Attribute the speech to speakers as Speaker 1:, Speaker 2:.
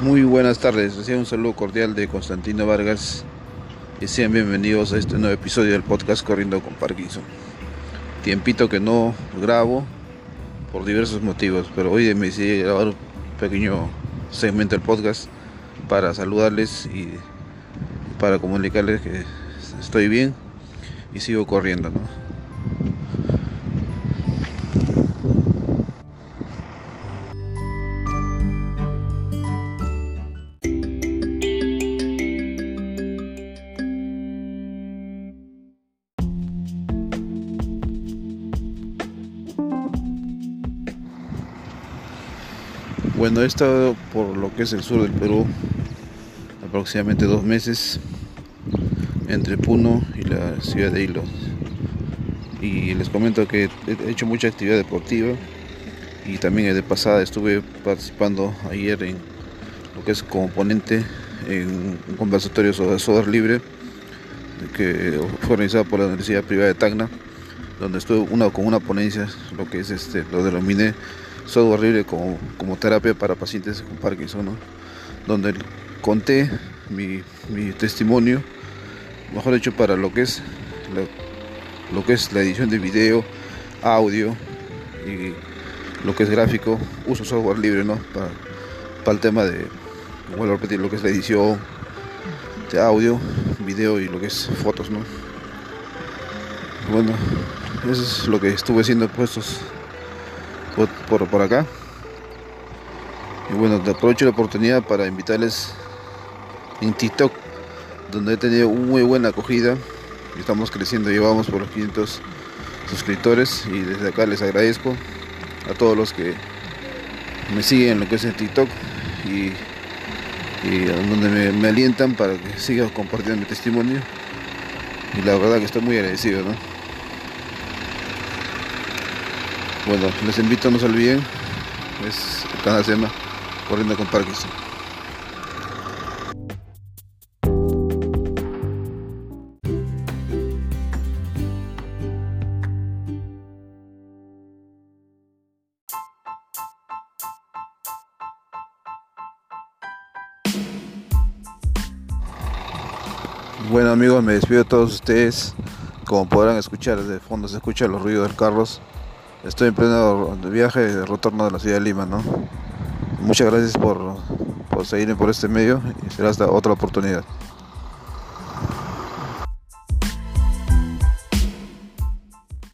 Speaker 1: Muy buenas tardes, recién un saludo cordial de Constantino Vargas y sean bienvenidos a este nuevo episodio del podcast Corriendo con Parkinson. Tiempito que no grabo por diversos motivos, pero hoy me decidí grabar un pequeño segmento del podcast para saludarles y para comunicarles que estoy bien y sigo corriendo. Bueno, he estado por lo que es el sur del Perú aproximadamente dos meses entre Puno y la ciudad de Hilo. Y les comento que he hecho mucha actividad deportiva y también de pasada estuve participando ayer en lo que es como ponente en un conversatorio sobre software libre que fue organizado por la Universidad Privada de Tacna, donde estuve una, con una ponencia, lo que es este, lo denominé software libre como, como terapia para pacientes con Parkinson, donde conté mi, mi, testimonio, mejor dicho, para lo que es la, lo que es la edición de video, audio y lo que es gráfico, uso software libre, ¿no? Para, para el tema de, vuelvo a repetir, lo que es la edición de audio, video y lo que es fotos, ¿no? Bueno, eso es lo que estuve haciendo puestos por, por, acá. Y bueno, aprovecho la oportunidad para invitarles en TikTok, donde he tenido muy buena acogida. Estamos creciendo, llevamos por los 500 suscriptores y desde acá les agradezco a todos los que me siguen en lo que es en TikTok y, y donde me, alientan para que siga compartiendo mi testimonio. Y la verdad que estoy muy agradecido. Bueno, les invito, no se olviden, es el canal se llama Corriendo con Parkinson. Bueno amigos, me despido de todos ustedes. Como podrán escuchar, de fondo se escuchan los ruidos del carros. Estoy en pleno viaje de retorno de la ciudad de Lima, ¿no? Muchas gracias por, por seguirme por este medio y será hasta otra oportunidad.